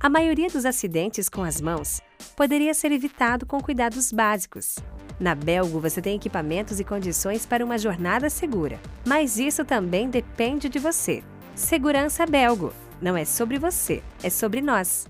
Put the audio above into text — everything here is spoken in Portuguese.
A maioria dos acidentes com as mãos poderia ser evitado com cuidados básicos. Na Belgo você tem equipamentos e condições para uma jornada segura, mas isso também depende de você. Segurança Belgo não é sobre você, é sobre nós.